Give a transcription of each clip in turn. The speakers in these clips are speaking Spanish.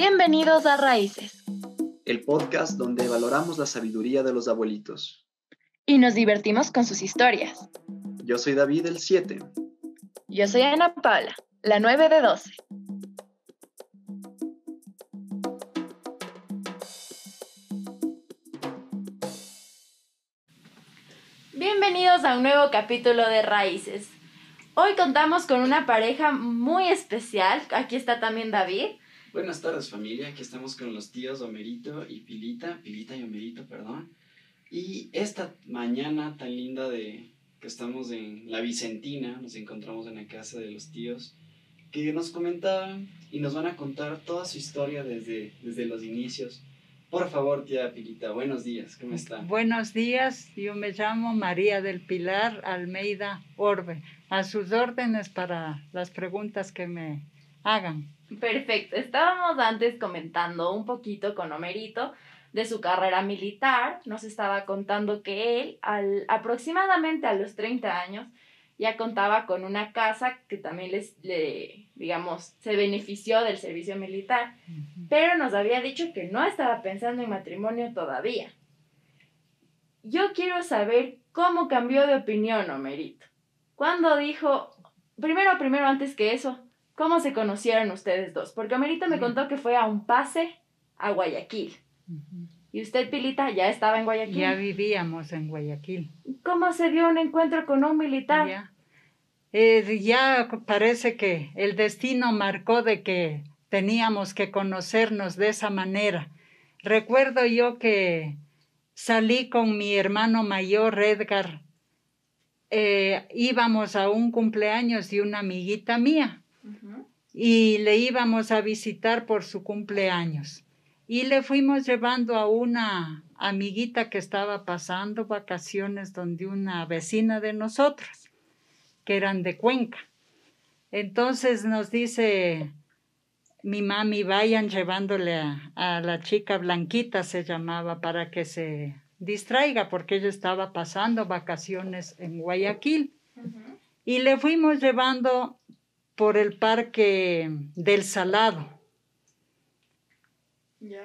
Bienvenidos a Raíces. El podcast donde valoramos la sabiduría de los abuelitos. Y nos divertimos con sus historias. Yo soy David el 7. Yo soy Ana Paula, la 9 de 12. Bienvenidos a un nuevo capítulo de Raíces. Hoy contamos con una pareja muy especial. Aquí está también David. Buenas tardes familia, aquí estamos con los tíos Homerito y Pilita, Pilita y Homerito, perdón. Y esta mañana tan linda de que estamos en la Vicentina, nos encontramos en la casa de los tíos, que nos comentaban y nos van a contar toda su historia desde, desde los inicios. Por favor, tía Pilita, buenos días, ¿cómo está? Buenos días, yo me llamo María del Pilar Almeida Orbe. A sus órdenes para las preguntas que me hagan. Perfecto. Estábamos antes comentando un poquito con Homerito de su carrera militar. Nos estaba contando que él, al, aproximadamente a los 30 años, ya contaba con una casa que también les, le, digamos, se benefició del servicio militar. Pero nos había dicho que no estaba pensando en matrimonio todavía. Yo quiero saber cómo cambió de opinión, Homerito. ¿Cuándo dijo, primero, primero, antes que eso, ¿Cómo se conocieron ustedes dos? Porque Amerita me contó que fue a un pase a Guayaquil. ¿Y usted, Pilita, ya estaba en Guayaquil? Ya vivíamos en Guayaquil. ¿Cómo se dio un encuentro con un militar? Ya, eh, ya parece que el destino marcó de que teníamos que conocernos de esa manera. Recuerdo yo que salí con mi hermano mayor, Edgar. Eh, íbamos a un cumpleaños de una amiguita mía y le íbamos a visitar por su cumpleaños. Y le fuimos llevando a una amiguita que estaba pasando vacaciones donde una vecina de nosotros, que eran de Cuenca. Entonces nos dice mi mami, vayan llevándole a, la chica Blanquita, se llamaba, para que se distraiga, porque ella estaba pasando vacaciones en Guayaquil. Y le fuimos llevando por el parque del Salado.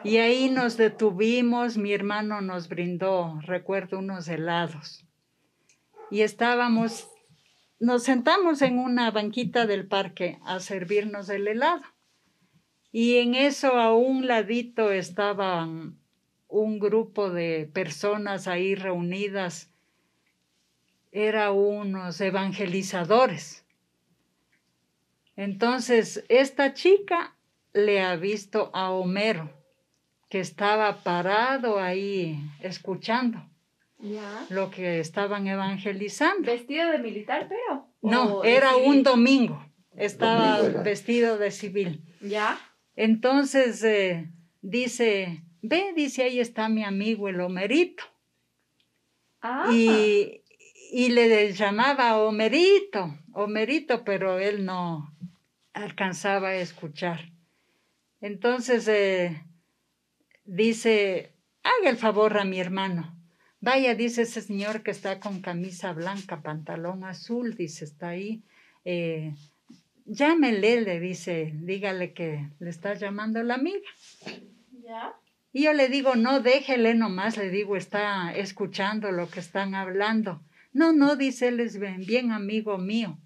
Y ahí nos detuvimos, mi hermano nos brindó, recuerdo, unos helados. Y estábamos, nos sentamos en una banquita del parque a servirnos el helado. Y en eso a un ladito estaban un grupo de personas ahí reunidas. Era unos evangelizadores entonces, esta chica le ha visto a Homero, que estaba parado ahí escuchando lo que estaban evangelizando. ¿Vestido de militar, pero? No, era un domingo. Estaba vestido de civil. ¿Ya? Entonces eh, dice, ve, dice, ahí está mi amigo el Homerito. Ah. Y, y le llamaba Homerito, Homerito, pero él no, alcanzaba a escuchar. Entonces eh, dice, haga el favor a mi hermano. Vaya, dice ese señor que está con camisa blanca, pantalón azul, dice, está ahí. Eh, llámele, le dice, dígale que le está llamando la amiga. ¿Ya? Y yo le digo, no, déjele nomás, le digo, está escuchando lo que están hablando. No, no, dice él es bien, bien amigo mío.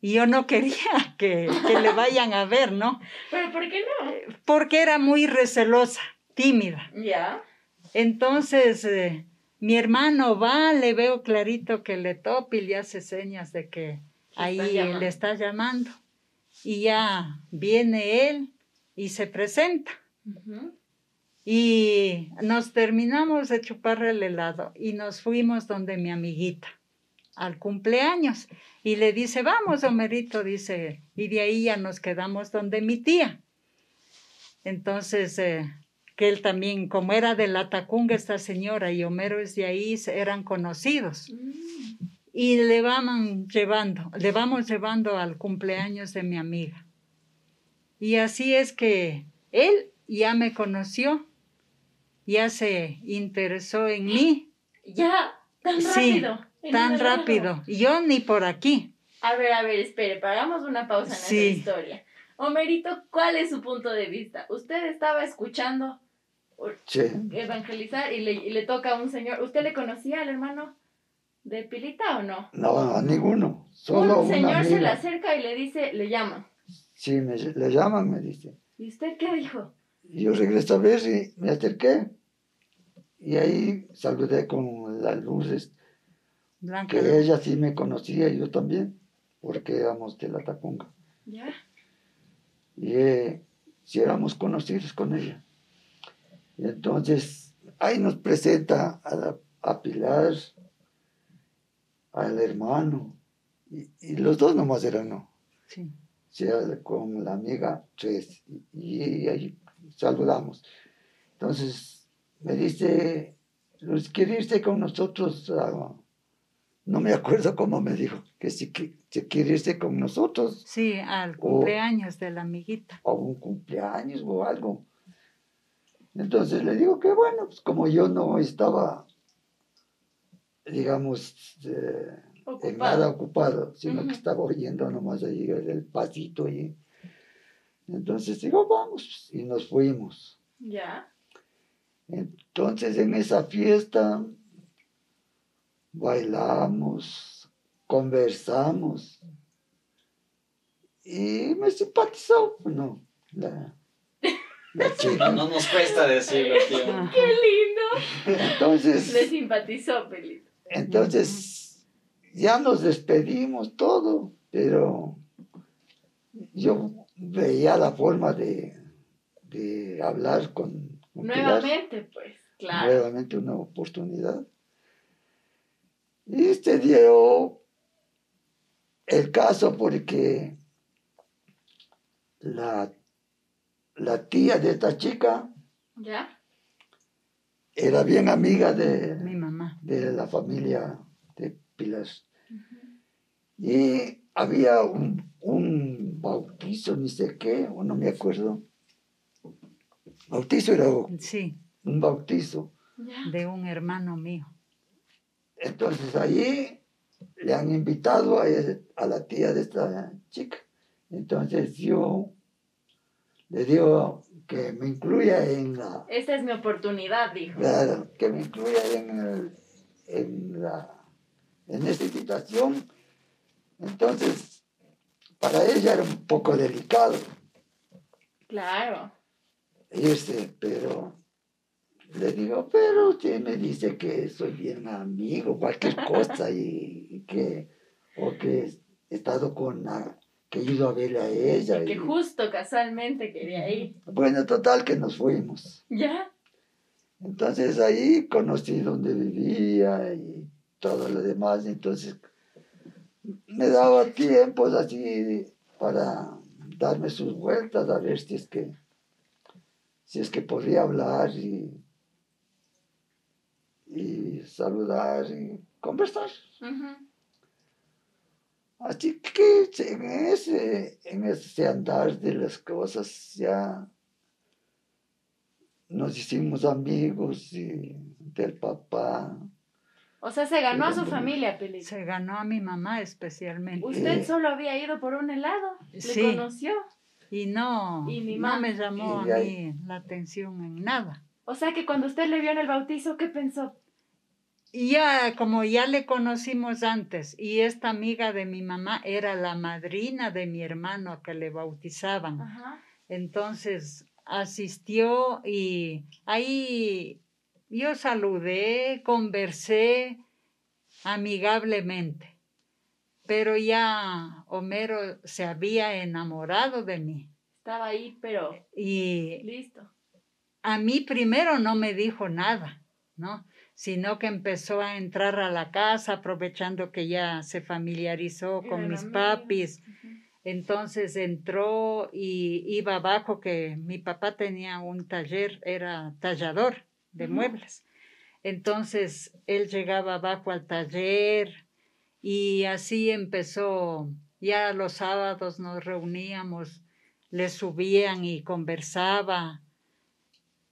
Y yo no quería que, le vayan a ver, ¿no? ¿Pero por qué no? Porque era muy recelosa, tímida. Ya. Entonces, eh, mi hermano va, le veo clarito que le topa y le hace señas de que ahí le está llamando. Y ya viene él y se presenta. Y nos terminamos de chupar el helado y nos fuimos donde mi amiguita al cumpleaños y le dice, vamos, Homerito, dice, y de ahí ya nos quedamos donde mi tía. Entonces, eh, que él también, como era de la Tacunga esta señora y Homero es de ahí, eran conocidos. Mm. Y le vamos llevando, le vamos llevando al cumpleaños de mi amiga. Y así es que él ya me conoció, ya se interesó en mí. Ya, tan rápido tan rápido. Yo ni por aquí. A ver, a ver, espere, paramos una pausa en esta historia. Homerito, ¿cuál es su punto de vista? Usted estaba escuchando Sí. evangelizar y le, y le toca a un señor. ¿Usted le conocía al hermano de Pilita o no? No, a ninguno. Solo un una señor se le acerca y le dice, le llama. Sí, me, le llaman, me dice. ¿Y usted qué dijo? Y yo regreso a ver y me acerqué. Y ahí saludé con las luces, Blanca. que ella sí me conocía y yo también, porque éramos de la Tacunga. ¿Ya? Y eh, sí éramos conocidos con ella. Y entonces ahí nos presenta a, la- a Pilar, al hermano, y, y los dos nomás eran no. Sí. sea, con la amiga tres, y, ahí saludamos. Entonces me dice, ¿quiere irse con nosotros? a-?" No me acuerdo cómo me dijo, que si, si quiere irse con nosotros Sí, al cumpleaños de la amiguita. a un cumpleaños o algo. Entonces le digo que bueno, pues como yo no estaba, digamos, eh, en nada Ocupado. ocupado, sino que estaba oyendo nomás ahí el, el pasito y entonces digo, vamos, y nos fuimos. ¿Ya? Entonces en esa fiesta bailamos, conversamos y me simpatizó, no, la, la No, chica. no nos cuesta decirlo, tío. ¡Qué lindo! Entonces, Le simpatizó, Pelito. entonces ya nos despedimos todo, pero yo veía la forma de, de hablar con, con Pilar. Nuevamente, pues, claro. nuevamente una oportunidad. Y se dio el caso porque la, la tía de esta chica ¿Ya? era bien amiga de, Mi mamá. de la familia de Pilar. Y había un, un bautizo, ni sé qué, o no me acuerdo. Bautizo era Sí, un bautizo. ¿Ya? de un hermano mío. Entonces allí le han invitado a, ese- a la tía de esta chica. Entonces yo le digo que me incluya en la, Esta es mi oportunidad, dijo. claro, que me incluya en, el- en, la, en esta invitación. Entonces, para ella era un poco delicado Claro. irse, pero le digo, pero usted me dice que soy bien amigo, cualquier cosa, y, y que, o que he estado con, la- que he ido a verle a ella. Que y- justo casualmente quería ir. bueno, total que nos fuimos. ¿Ya? Entonces ahí conocí donde vivía y todo lo demás, entonces me daba tiempos así para darme sus vueltas a ver si es que si es que podía hablar y, y saludar y conversar. Así que en ese, en ese andar de las cosas ya nos hicimos amigos y del papá. O sea, se ganó a su familia, Pelito. Se ganó a mi mamá especialmente. Usted Eh. solo había ido por un helado. Le Sí. conoció. Y no, Y mi no me llamó Y a ahí- mí la atención en nada. O sea que cuando usted le vio en el bautizo, ¿qué pensó? Ya, como ya le conocimos antes, y esta amiga de mi mamá era la madrina de mi hermano que le bautizaban. Ajá. Entonces asistió y ahí yo saludé, conversé amigablemente. Pero ya Homero se había enamorado de mí. Estaba ahí, pero Y listo. A mí primero no me dijo nada, ¿no? Sino que empezó a entrar a la casa aprovechando que ya se familiarizó con Era mis papis. Entonces entró y iba abajo que mi papá tenía un taller, era tallador de muebles. Entonces él llegaba abajo al taller y así empezó. Ya los sábados nos reuníamos, le subían y conversaba.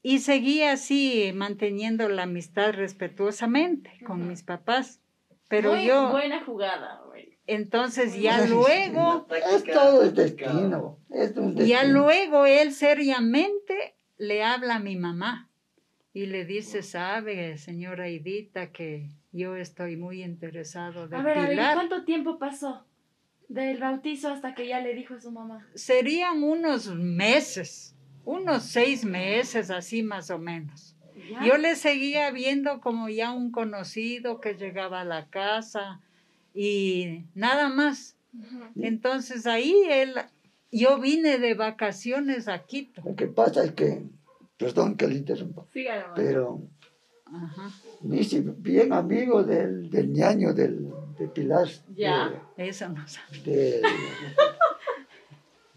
Y seguía así manteniendo la amistad respetuosamente con mis papás. Pero Muy yo... buena jugada, güey. Entonces ya luego, Es todo el destino. Es un destino. ya luego él seriamente le habla a mi mamá y le dice, sabe, señora Edita, que yo estoy muy interesado de A ver, a ver, ¿y Pilar. ¿cuánto tiempo pasó del bautizo hasta que ya le dijo a su mamá? Serían unos meses, unos seis meses así más o menos. ¿Ya? Yo le seguía viendo como ya un conocido que llegaba a la casa y nada más. Entonces ahí él, yo vine de vacaciones a Quito. Lo que pasa es que, perdón que le interrumpa, mamá. pero Ajá. ni si bien amigo del, del ñaño del, de Pilar. Ya. Eso no sabe. De,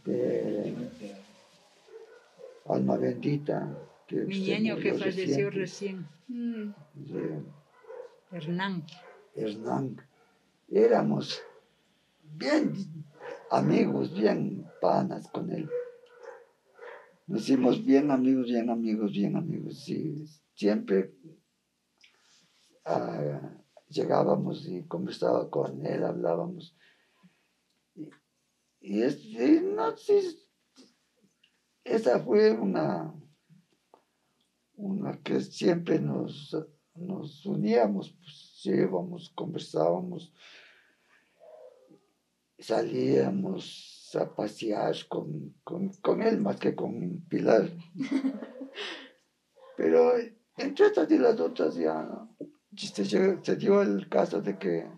de, de Alma Bendita. Que Mi se niño que falleció recién, Mm. de Hernán. Hernán. Éramos bien amigos, bien panas con él. Nos hicimos bien amigos, bien amigos, bien amigos. Sí, siempre ah, llegábamos y conversaba con él, hablábamos. Y, y es- y no, sí, esa fue una, una que siempre nos, nos uníamos, pues íbamos, conversábamos, salíamos a pasear con, con, con él más que con Pilar. Pero entre estas y las otras ya se, llegó- se dio el caso de que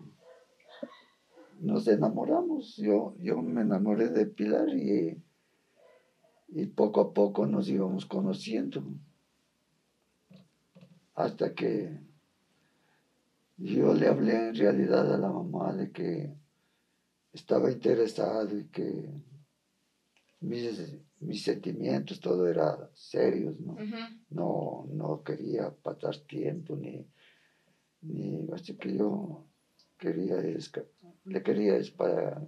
nos enamoramos. Yo, yo me enamoré de Pilar y, y poco a poco nos íbamos conociendo. Hasta que yo le hablé en realidad a la mamá de que estaba interesado y que mis, mis sentimientos, todo era serios, ¿no? No, no quería pasar tiempo ni, ni así que yo quería es le quería es para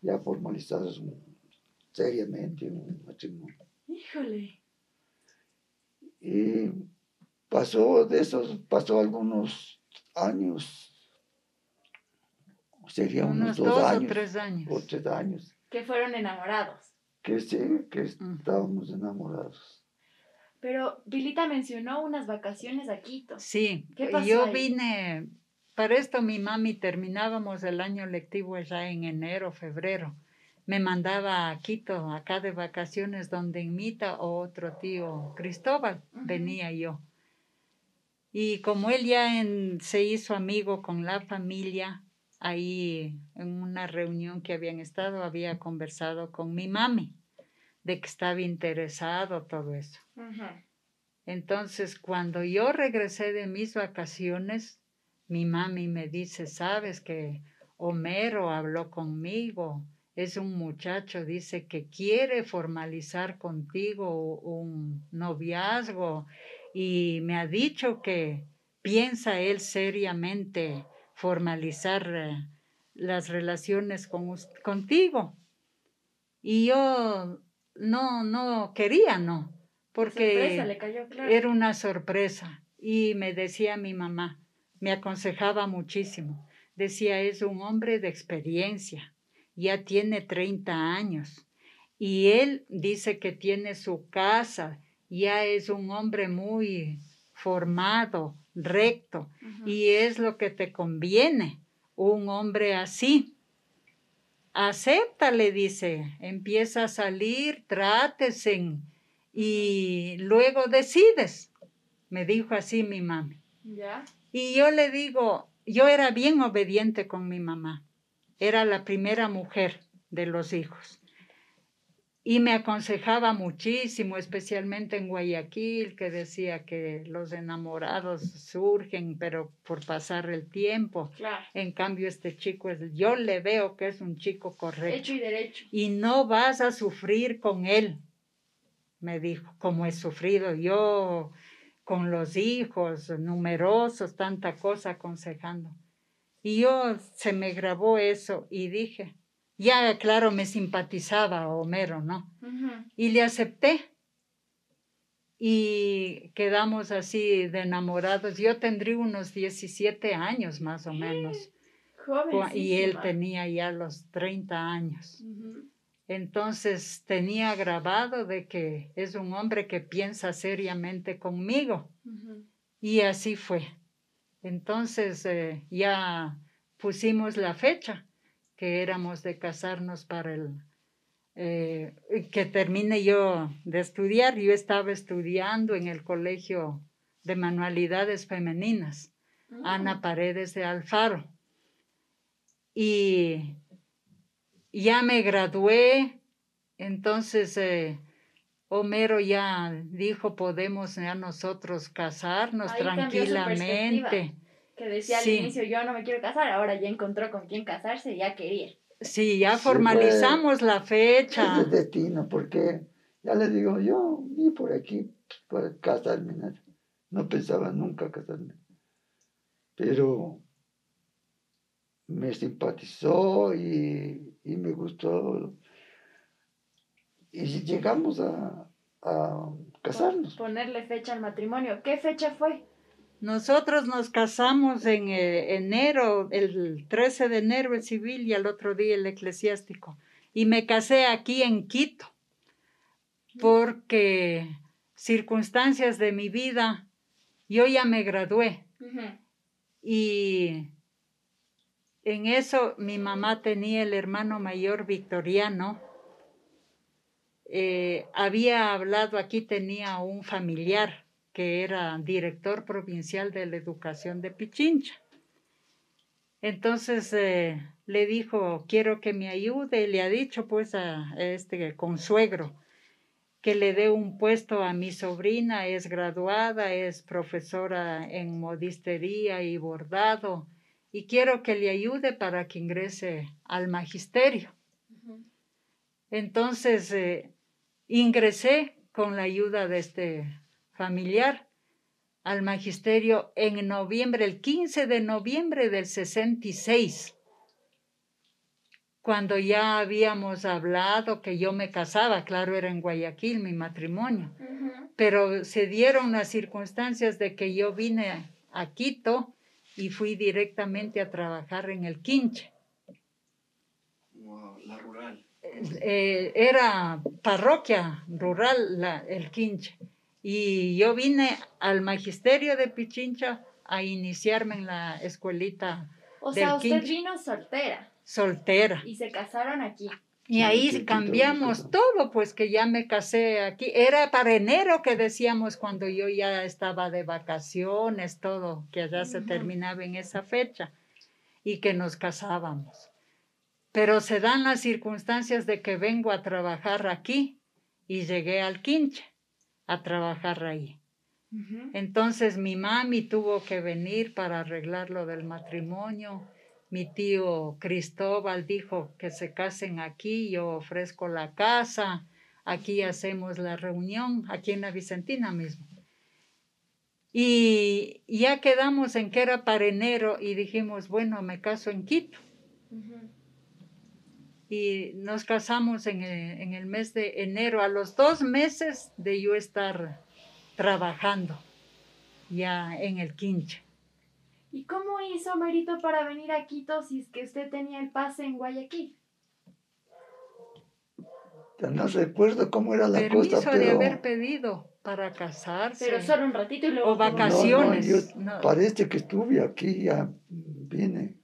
ya formalizar seriamente un matrimonio Híjole. y pasó de esos pasó algunos años sería unos, Unos dos, dos o años tres años. o tres años Que fueron enamorados. que sí que estábamos enamorados Pero Vilita mencionó unas vacaciones a Quito. Sí, ¿Qué pasó yo ahí? vine, para esto mi mami terminábamos el año lectivo ya en enero, febrero. Me mandaba a Quito, acá de vacaciones, donde en Mita o otro tío Cristóbal, venía yo. Y como él ya en- se hizo amigo con la familia, ahí en una reunión que habían estado, había conversado con mi mami de que estaba interesado todo eso. Entonces, cuando yo regresé de mis vacaciones, mi mami me dice, sabes que Homero habló conmigo, es un muchacho, dice que quiere formalizar contigo un noviazgo y me ha dicho que piensa él seriamente formalizar eh, las relaciones con, contigo. Y yo no, no quería, no, porque Sorpresa, le cayó claro. era una sorpresa. Y me decía mi mamá, me aconsejaba muchísimo. Decía, es un hombre de experiencia, ya tiene 30 años. Y él dice que tiene su casa, ya es un hombre muy formado, recto, y es lo que te conviene, un hombre así. Acepta, le dice, empieza a salir, trátese y luego decides, me dijo así mi mami. ¿Ya? Y yo le digo, yo era bien obediente con mi mamá, era la primera mujer de los hijos. Y me aconsejaba muchísimo, especialmente en Guayaquil, que decía que los enamorados surgen, pero por pasar el tiempo. Claro. En cambio, este chico, es, yo le veo que es un chico correcto Hecho y derecho. y no vas a sufrir con él, me dijo, como he sufrido yo con los hijos numerosos, tanta cosa aconsejando. Y yo se me grabó eso y dije, ya claro, me simpatizaba Homero, ¿no? Y le acepté. Y quedamos así de enamorados. Yo tendría unos 17 años más o menos cua- y él tenía ya los 30 años. Entonces tenía grabado de que es un hombre que piensa seriamente conmigo. Y así fue. Entonces eh, ya pusimos la fecha que éramos de casarnos para el eh, que termine yo de estudiar. Yo estaba estudiando en el colegio de manualidades femeninas, Mm. Ana Paredes de Alfaro. Y ya me gradué, entonces eh, Homero ya dijo, podemos ya nosotros casarnos Ahí tranquilamente. Que decía Sí. al inicio, yo no me quiero casar, ahora ya encontró con quién casarse y ya quería. Sí, ya Sí, formalizamos la fecha. Es el destino, porque ya le digo, yo vi por aquí para casarme. ¿no? No pensaba nunca casarme. Pero me simpatizó y, y me gustó. Y llegamos a, a casarnos. Ponerle fecha al matrimonio. ¿Qué fecha fue? Nosotros nos casamos en eh, enero, el 13 de enero el civil y al otro día el eclesiástico. Y me casé aquí en Quito, porque circunstancias de mi vida, yo ya me gradué y en eso mi mamá tenía el hermano mayor victoriano. Eh, había hablado aquí, tenía un familiar que era director provincial de la educación de Pichincha. Entonces eh, le dijo, quiero que me ayude, le ha dicho pues a este consuegro que le dé un puesto a mi sobrina, es graduada, es profesora en modistería y bordado, y quiero que le ayude para que ingrese al magisterio. Entonces eh, ingresé con la ayuda de este familiar al magisterio en noviembre, el 15 de noviembre del 66, cuando ya habíamos hablado que yo me casaba, claro, era en Guayaquil mi matrimonio, pero se dieron las circunstancias de que yo vine a Quito y fui directamente a trabajar en el Quinche. Wow, la rural. Eh, era parroquia rural la- el Quinche. Y yo vine al magisterio de Pichincha a iniciarme en la escuelita O Del sea, usted quinche. vino soltera soltera. y se casaron aquí. Y ahí cambiamos todo pues que ya me casé aquí. Era para enero que decíamos cuando yo ya estaba de vacaciones, todo, que allá se terminaba en esa fecha y que nos casábamos. Pero se dan las circunstancias de que vengo a trabajar aquí y llegué al Quinche a trabajar ahí. Entonces mi mami tuvo que venir para arreglar lo del matrimonio. Mi tío Cristóbal dijo que se casen aquí, yo ofrezco la casa, aquí hacemos la reunión, aquí en la Vicentina mismo. Y ya quedamos en que era para enero y dijimos, bueno, me caso en Quito. Y nos casamos en el, en el mes de enero, a los dos meses de yo estar trabajando ya en el Quinche. ¿Y cómo hizo Merito para venir a Quito si es que usted tenía el pase en Guayaquil? Ya no recuerdo cómo era la Permiso cosa, de pero... haber pedido para casarse. Pero solo un ratito y luego... O vacaciones. No, no, yo no. parece que estuve aquí, ya vine.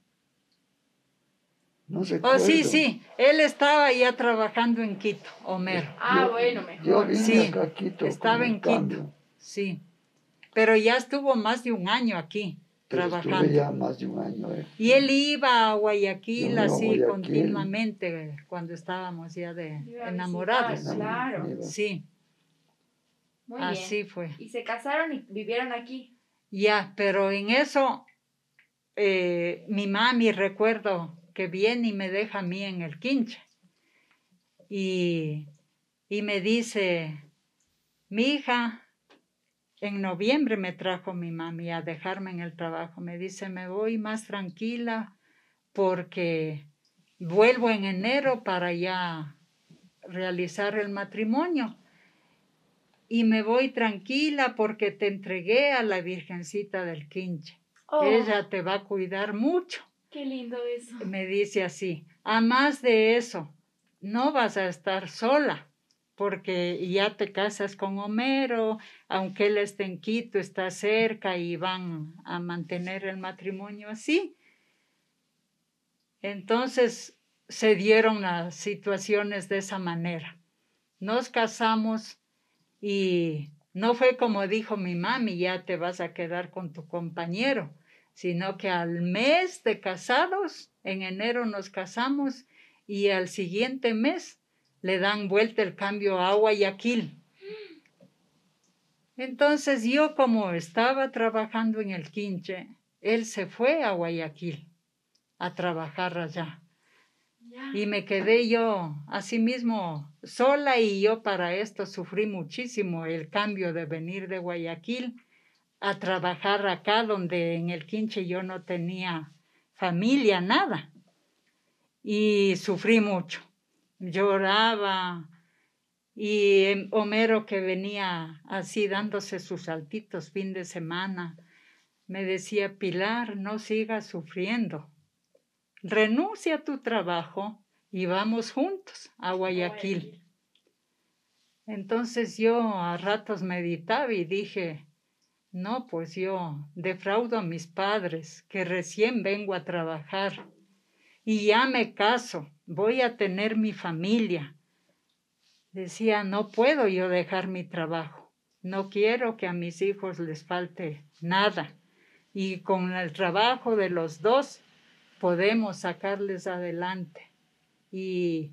No recuerdo. Oh, sí, sí, él estaba ya trabajando en Quito, Homero. Ah, Yo- bueno, Yo mejor. vine Sí, acá a Quito. estaba en Quito. cambio, Sí, pero ya estuvo más de un año aquí pero trabajando. Estuve ya más de un año. eh. Y él iba a Guayaquil Yo así Guayaquil. continuamente cuando estábamos ya de Iba enamorados. visitar. Claro. Sí, Muy así bien. fue. Y se casaron y vivieron aquí. Ya, pero en eso eh, mi mami recuerdo que viene y me deja a mí en el quinche. Y, y me dice, mi hija, en noviembre me trajo mi mami a dejarme en el trabajo. Me dice, me voy más tranquila porque vuelvo en enero para ya realizar el matrimonio. Y me voy tranquila porque te entregué a la Virgencita del Quinche. Oh, Ella te va a cuidar mucho. Qué lindo eso. Me dice así, a más de eso, no vas a estar sola, porque ya te casas con Homero, aunque él esté en Quito, está cerca y van a mantener el matrimonio así. Entonces se dieron las situaciones de esa manera. Nos casamos y no fue como dijo mi mami, ya te vas a quedar con tu compañero, sino que al mes de casados, en enero nos casamos y al siguiente mes le dan vuelta el cambio a Guayaquil. Entonces yo como estaba trabajando en el quinche, él se fue a Guayaquil a trabajar allá. Y me quedé yo así mismo sola y yo para esto sufrí muchísimo el cambio de venir de Guayaquil a trabajar acá donde en el quinche yo no tenía familia, nada. Y sufrí mucho. Lloraba. Y Homero que venía así dándose sus saltitos fin de semana, me decía, Pilar, no sigas sufriendo renuncia a tu trabajo y vamos juntos a Guayaquil. Entonces yo a ratos meditaba y dije, no, pues yo defraudo a mis padres, que recién vengo a trabajar y ya me caso, voy a tener mi familia. Decía, no puedo yo dejar mi trabajo, no quiero que a mis hijos les falte nada. Y con el trabajo de los dos podemos sacarles adelante. Y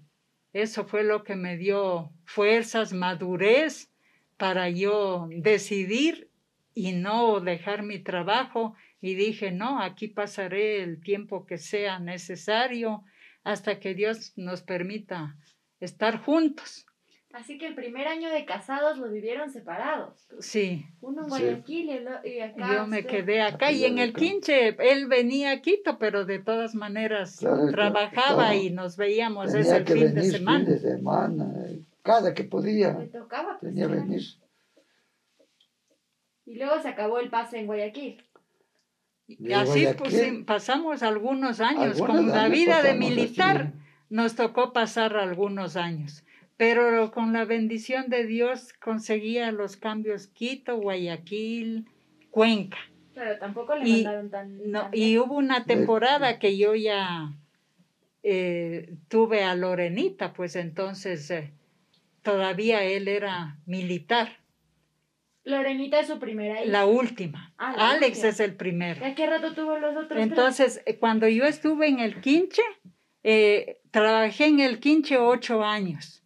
eso fue lo que me dio fuerzas, madurez para yo decidir y no dejar mi trabajo. Y dije, no, aquí pasaré el tiempo que sea necesario hasta que Dios nos permita estar juntos. Así que el primer año de casados lo vivieron separados. Sí. Uno en Guayaquil y, acá. Yo me quedé acá y en el quinche él venía a Quito, pero de todas maneras trabajaba y nos veíamos ese fin de semana. Fin de semana, cada que podía. Me tocaba. Pues, tenía que venir. Y luego se acabó el pase en Guayaquil. Y así pues, pasamos algunos años, con la vida de militar nos tocó pasar algunos años pero con la bendición de Dios conseguía los cambios Quito, Guayaquil, Cuenca. Pero tampoco le mandaron tan, no, Y hubo una temporada que yo ya eh, tuve a Lorenita, pues entonces eh, todavía él era militar. Lorenita es su primera hija. La última. Ah, Alex es el primero. ¿A qué rato tuvo los otros? Entonces, eh, cuando yo estuve en el quinche, trabajé en el quinche ocho años.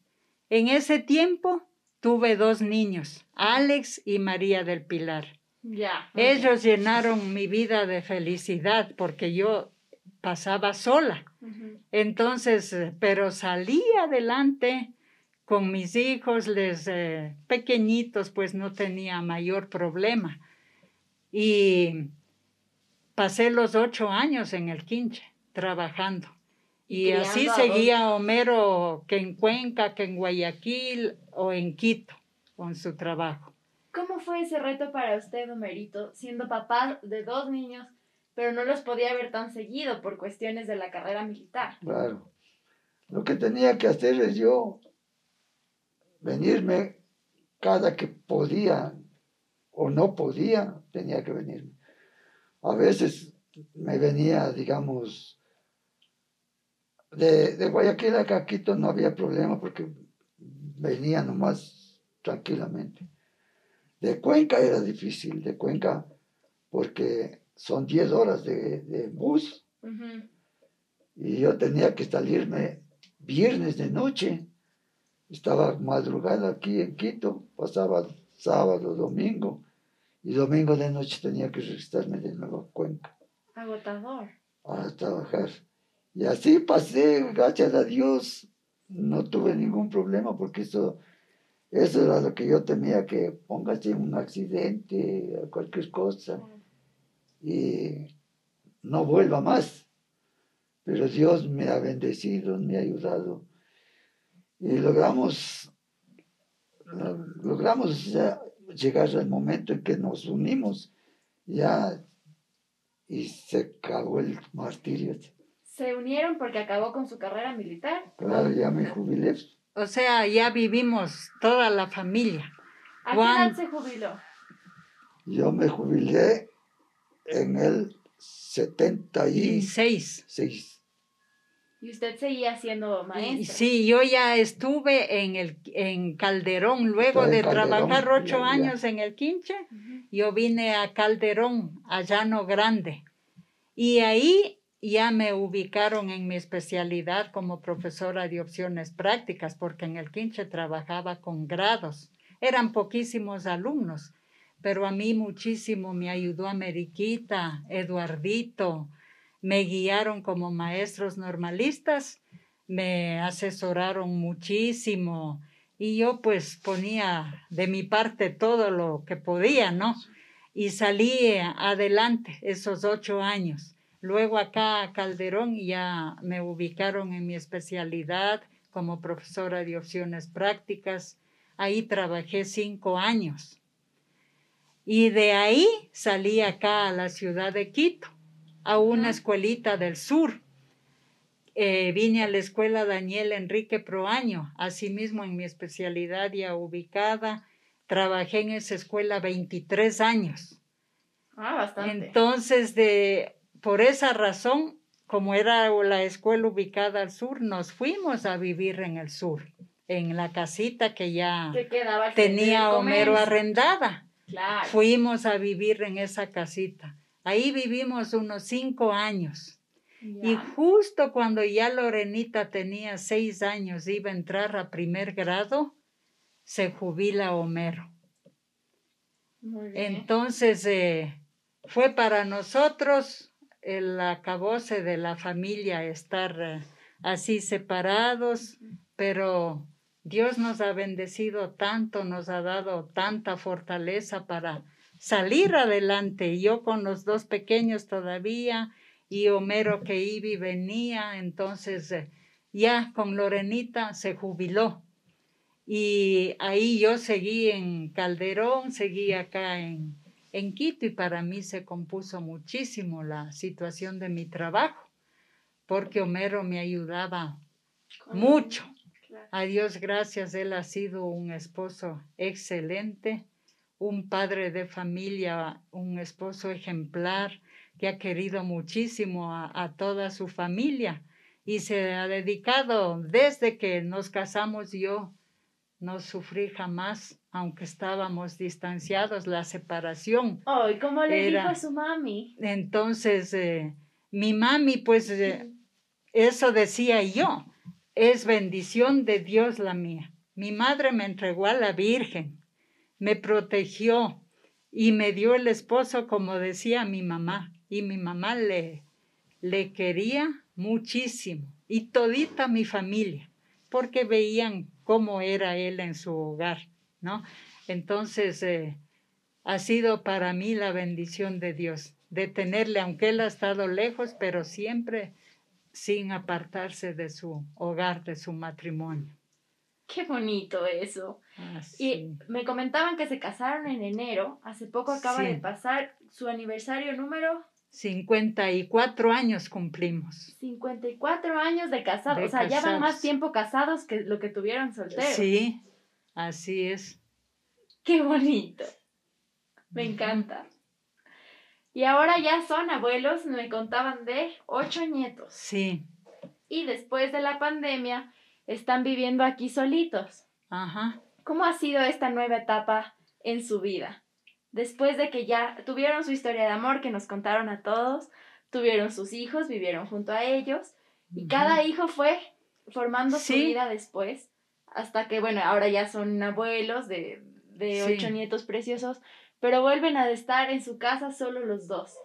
En ese tiempo tuve dos niños, Alex y María del Pilar. Ya. Ellos llenaron mi vida de felicidad porque yo pasaba sola. Entonces, eh, pero salí adelante con mis hijos, les eh, pequeñitos, pues no tenía mayor problema. Y pasé los ocho años en el quinche trabajando. Y así seguía Homero que en Cuenca, que en Guayaquil o en Quito con su trabajo. ¿Cómo fue ese reto para usted, Homerito, siendo papá de dos niños, pero no los podía ver tan seguido por cuestiones de la carrera militar? Claro. Lo que tenía que hacer es yo venirme cada que podía o no podía, tenía que venirme. A veces me venía, digamos, de, de Guayaquil a Caquito no había problema porque venía nomás tranquilamente. De Cuenca era difícil, de Cuenca porque son 10 horas de, bus y yo tenía que salirme viernes de noche. Estaba madrugada aquí en Quito, pasaba sábado, domingo y domingo de noche tenía que regresarme de nuevo a Cuenca. Agotador. A trabajar. Y así pasé, gracias a Dios, no tuve ningún problema porque eso, eso era lo que yo temía, que póngase un accidente, cualquier cosa, y no vuelva más. Pero Dios me ha bendecido, me ha ayudado. Y logramos, logramos llegar al momento en que nos unimos. Ya y se acabó el martirio. Se unieron porque acabó con su carrera militar. Claro, ya me jubilé. O sea, ya vivimos toda la familia. ¿A qué edad se jubiló? Yo me jubilé en el 76. Y seis. Y usted seguía siendo Y maestra. Sí, yo ya estuve en el en Calderón, luego de Calderón, trabajar ocho ya, ya. años en el Quinche, yo vine a Calderón, a Llano Grande. Y ahí ya me ubicaron en mi especialidad como profesora de opciones prácticas, porque en el Quinche trabajaba con grados. Eran poquísimos alumnos, pero a mí muchísimo me ayudó Ameriquita, Eduardito, me guiaron como maestros normalistas, me asesoraron muchísimo y yo pues ponía de mi parte todo lo que podía, ¿no? Y salí eh, adelante esos ocho años. Luego acá a Calderón ya me ubicaron en mi especialidad como profesora de opciones prácticas. Ahí trabajé cinco años. Y de ahí salí acá a la ciudad de Quito, a una escuelita del sur. Eh, vine a la escuela Daniel Enrique Proaño, asimismo en mi especialidad ya ubicada. Trabajé en esa escuela 23 años. Ah, bastante. Entonces, de, por esa razón, como era la escuela ubicada al sur, nos fuimos a vivir en el sur, en la casita que ya que tenía Homero arrendada. Claro. Fuimos a vivir en esa casita. Ahí vivimos unos cinco años. Y justo cuando ya Lorenita tenía seis años, iba a entrar a primer grado, se jubila Homero. Muy bien. Entonces, eh, fue para nosotros el acabose de la familia estar eh, así separados, pero Dios nos ha bendecido tanto, nos ha dado tanta fortaleza para salir adelante. Yo con los dos pequeños todavía y Homero que iba y venía, entonces eh, ya con Lorenita se jubiló. Y ahí yo seguí en Calderón, seguí acá en, en Quito y para mí se compuso muchísimo la situación de mi trabajo, porque Homero me ayudaba mucho. A Dios gracias, él ha sido un esposo excelente, un padre de familia, un esposo ejemplar que ha querido muchísimo a, a toda su familia y se ha dedicado desde que nos casamos yo. No sufrí jamás, aunque estábamos distanciados, la separación. Oh, ¿y cómo le Era- dijo a su mami? Entonces, eh, mi mami, pues eh, eso decía yo, es bendición de Dios la mía. Mi madre me entregó a la Virgen, me protegió y me dio el esposo como decía mi mamá. Y mi mamá le, le quería muchísimo y todita mi familia, porque veían cómo era él en su hogar, ¿no? Entonces, eh, ha sido para mí la bendición de Dios, de tenerle, aunque él ha estado lejos, pero siempre sin apartarse de su hogar, de su matrimonio. Qué bonito eso. Así. Y me comentaban que se casaron en enero. Hace poco acaba Sí. de pasar su aniversario número 54 años cumplimos. 54 años de casados. De o sea, ya van más casados. tiempo casados que lo que tuvieron solteros. Sí, así es. Qué bonito. Me encanta. Y ahora ya son abuelos, me contaban de ocho nietos. Sí, Y después de la pandemia están viviendo aquí solitos. ajá. ¿Cómo ha sido esta nueva etapa en su vida? Después de que ya tuvieron su historia de amor que nos contaron a todos, tuvieron sus hijos, vivieron junto a ellos y cada hijo fue formando su vida después, hasta que, bueno, ahora ya son abuelos de, de Sí. ocho nietos preciosos, pero vuelven a estar en su casa solo los dos.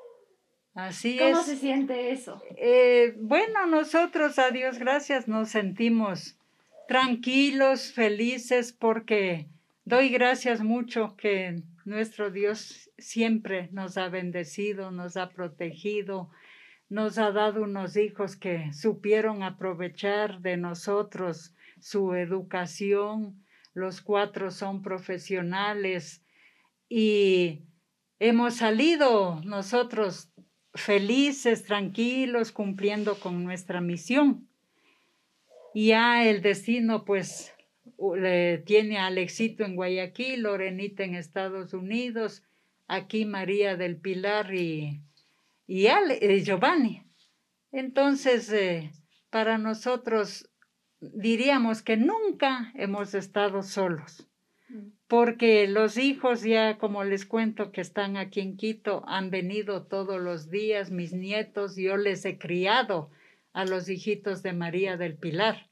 Así ¿Cómo es. se siente eso? Eh, bueno, nosotros, a Dios gracias, nos sentimos tranquilos, felices, porque doy gracias mucho que nuestro Dios siempre nos ha bendecido, nos ha protegido, nos ha dado unos hijos que supieron aprovechar de nosotros su educación. Los cuatro son profesionales y hemos salido nosotros felices, tranquilos, cumpliendo con nuestra misión. Y ya el destino, pues, le tiene a Alexito en Guayaquil, Lorenita en Estados Unidos, aquí María del Pilar y, y Giovanni. Entonces, eh, para nosotros diríamos que nunca hemos estado solos. Porque los hijos ya, como les cuento, que están aquí en Quito, han venido todos los días, mis nietos, yo les he criado a los hijitos de María del Pilar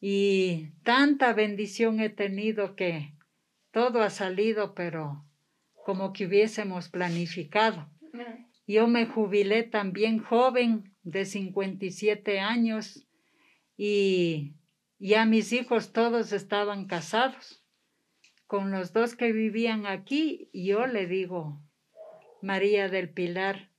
y tanta bendición he tenido que todo ha salido, pero como que hubiésemos planificado. Yo me jubilé también joven, de 57 años, y ya mis hijos todos estaban casados. Con los dos que vivían aquí, yo le digo, María del Pilar,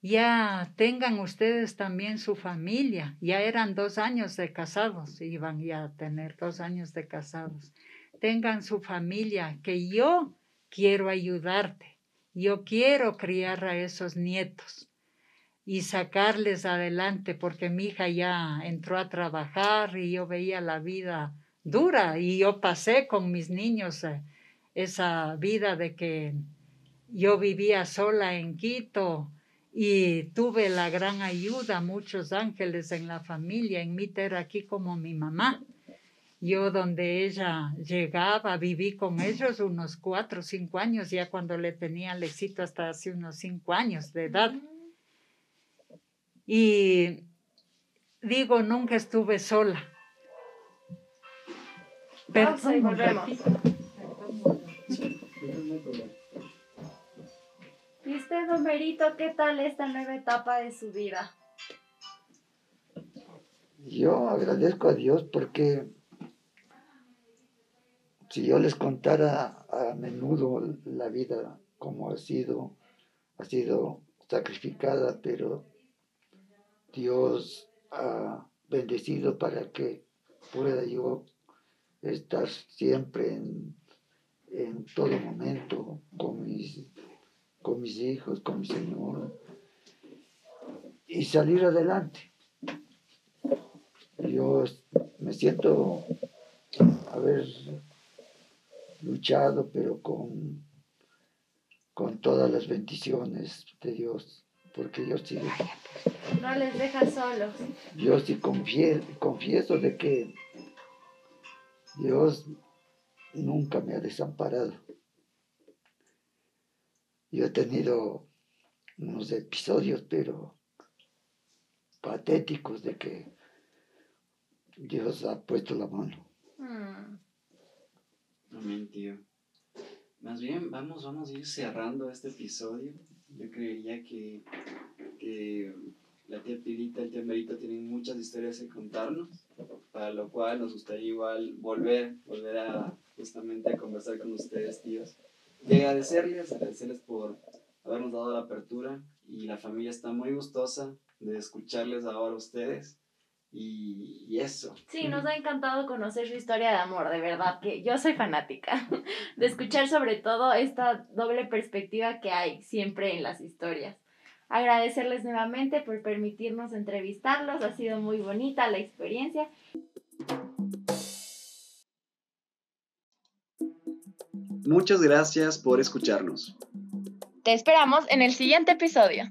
ya tengan ustedes también su familia. Ya eran dos años de casados, iban ya a tener dos años de casados. Tengan su familia, que yo quiero ayudarte. Yo quiero criar a esos nietos y sacarles adelante, porque mi hija ya entró a trabajar y yo veía la vida dura y yo pasé con mis niños eh, esa vida de que yo vivía sola en Quito y tuve la gran ayuda, muchos ángeles en la familia, en mí era aquí como mi mamá. Yo donde ella llegaba, viví con ellos unos cuatro o cinco años, ya cuando le tenía éxito hasta hace unos cinco años de edad. Y digo, nunca estuve sola. Pero volvemos. ¿Y usted, don Berito, qué tal esta nueva etapa de su vida? Yo agradezco a Dios porque si yo les contara a menudo la vida como ha sido, ha sido sacrificada, pero Dios ha bendecido para que pueda yo estar siempre en, en todo momento con mis con mis hijos, con mi Señor, y salir adelante. Yo me siento haber luchado, pero con, con todas las bendiciones de Dios, porque yo sí. No les deja solos. Yo sí confieso, confieso de que Dios nunca me ha desamparado. Yo he tenido unos episodios, pero patéticos de que Dios ha puesto la mano. Mm. Amén, tío. Más bien, vamos, vamos a ir cerrando este episodio. Yo creería que, que la tía Pilita y el tío Merito tienen muchas historias que contarnos, para lo cual nos gustaría igual volver, volver a justamente a conversar con ustedes, tíos y agradecerles, agradecerles por habernos dado la apertura y la familia está muy gustosa de escucharles ahora a ustedes. Y, y, eso. Sí, nos ha encantado conocer su historia de amor, de verdad, que yo soy fanática de escuchar sobre todo esta doble perspectiva que hay siempre en las historias. Agradecerles nuevamente por permitirnos entrevistarlos, ha sido muy bonita la experiencia. Muchas gracias por escucharnos. Te esperamos en el siguiente episodio.